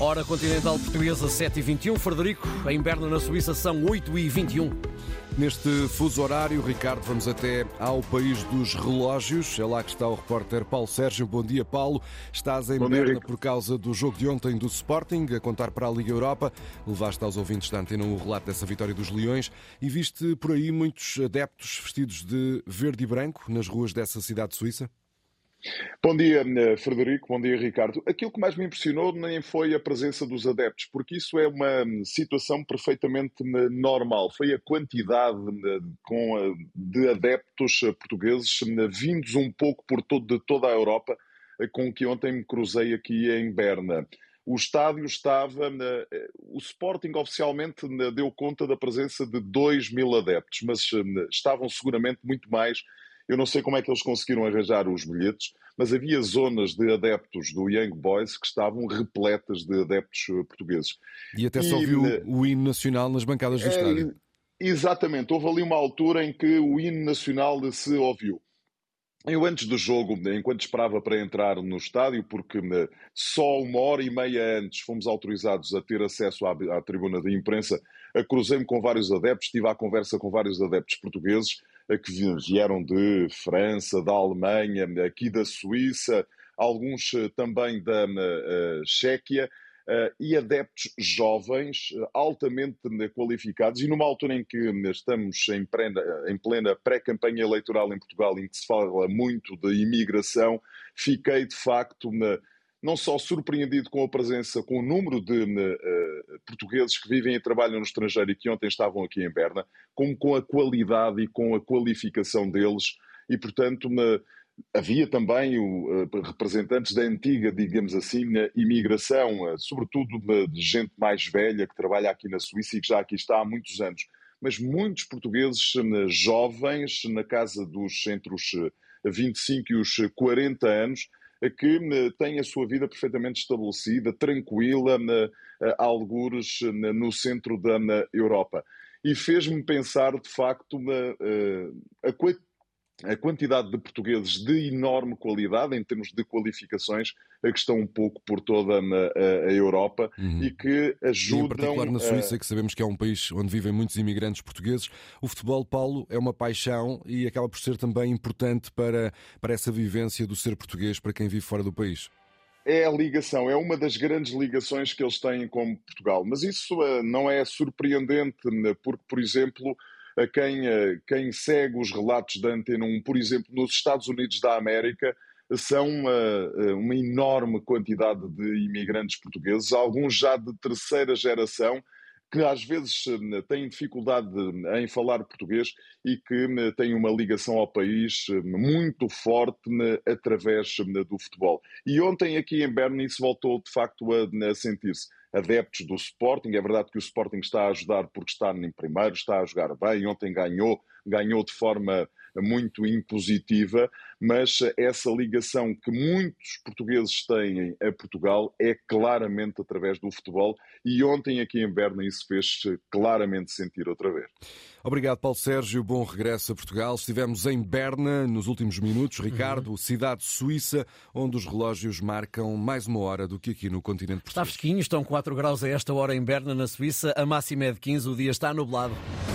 Hora continental portuguesa 7h21. Frederico, em Berna, na Suíça, são 8h21. Neste fuso horário, Ricardo, vamos até ao país dos relógios. É lá que está o repórter Paulo Sérgio. Bom dia, Paulo. Estás em Bom Berna dia, por causa do jogo de ontem do Sporting, a contar para a Liga Europa. Levaste aos ouvintes da antena o relato dessa vitória dos Leões e viste por aí muitos adeptos vestidos de verde e branco nas ruas dessa cidade suíça? Bom dia, eh, Frederico. Bom dia, Ricardo. Aquilo que mais me impressionou nem foi a presença dos adeptos, porque isso é uma hum, situação perfeitamente hum, normal. Foi a quantidade hum, de adeptos eh, portugueses vindos um pouco por todo, de toda a Europa, eh, com que ontem me cruzei aqui em Berna. O estádio estava. O Sporting oficialmente deu conta da presença de 2 mil adeptos, mas estavam seguramente muito mais eu não sei como é que eles conseguiram arranjar os bilhetes, mas havia zonas de adeptos do Young Boys que estavam repletas de adeptos eh, portugueses. E até só ouviu o hino nacional nas bancadas do é, estádio. Exatamente, houve ali uma altura em que o hino nacional se ouviu. Eu, antes do jogo, enquanto esperava para entrar no estádio, porque né, só uma hora e meia antes fomos autorizados a ter acesso à, à tribuna de imprensa, cruzei-me com vários adeptos, tive a conversa com vários adeptos portugueses que vieram de França, da Alemanha, aqui da Suíça, alguns eh, também da uh, Chequia, uh, e adeptos jovens, altamente qualificados, e numa altura em que estamos em plena, em plena pré-campanha eleitoral em Portugal, em que se fala muito de imigração, fiquei de facto não só surpreendido com a presença, com o número de uh, portugueses que vivem e trabalham no estrangeiro e que ontem estavam aqui em Berna, como com a qualidade e com a qualificação deles. E, portanto, uma, havia também uh, representantes da antiga, digamos assim, imigração, uh, sobretudo de gente mais velha que trabalha aqui na Suíça e que já aqui está há muitos anos. Mas muitos portugueses jovens, na casa dos entre os 25 e os 40 anos, que eh, tem a sua vida perfeitamente estabelecida, tranquila, a algures no centro da Europa. E fez-me pensar, de facto, eh, a, a quantidade de portugueses de enorme qualidade, em termos de qualificações, que estão um pouco por toda a, a Europa uhum. e que ajudam. E em particular na Suíça, a... que sabemos que é um país onde vivem muitos imigrantes portugueses, o futebol, Paulo, é uma paixão e acaba por ser também importante para, para essa vivência do ser português para quem vive fora do país é a ligação, é uma das grandes ligações que eles têm com Portugal. Mas isso não é surpreendente, né, porque, por exemplo, a quem, quem segue os relatos da Antena 1, por exemplo, nos Estados Unidos da América, são uma, uma enorme quantidade de imigrantes portugueses, alguns já de terceira geração, que às vezes eh, têm dificuldade em falar português e que têm uma ligação ao país muito forte através do futebol. E ontem aqui em Berna isso voltou de facto a sentir-se. Adeptos do Sporting, é verdade que o Sporting está a ajudar porque está em primeiro, está a jogar bem, ontem ganhou, ganhou de forma muito impositiva, mas essa ligação que muitos portugueses têm a Portugal é claramente através do futebol e ontem aqui em Berna isso fez claramente sentir outra vez. Obrigado, Paulo Sérgio. Bom regresso a Portugal. Estivemos em Berna nos últimos minutos. Ricardo, uhum. cidade suíça, onde os relógios marcam mais uma hora do que aqui no continente português. Está fresquinho, estão 4 graus a esta hora em Berna, na Suíça. A máxima é de 15, o dia está nublado.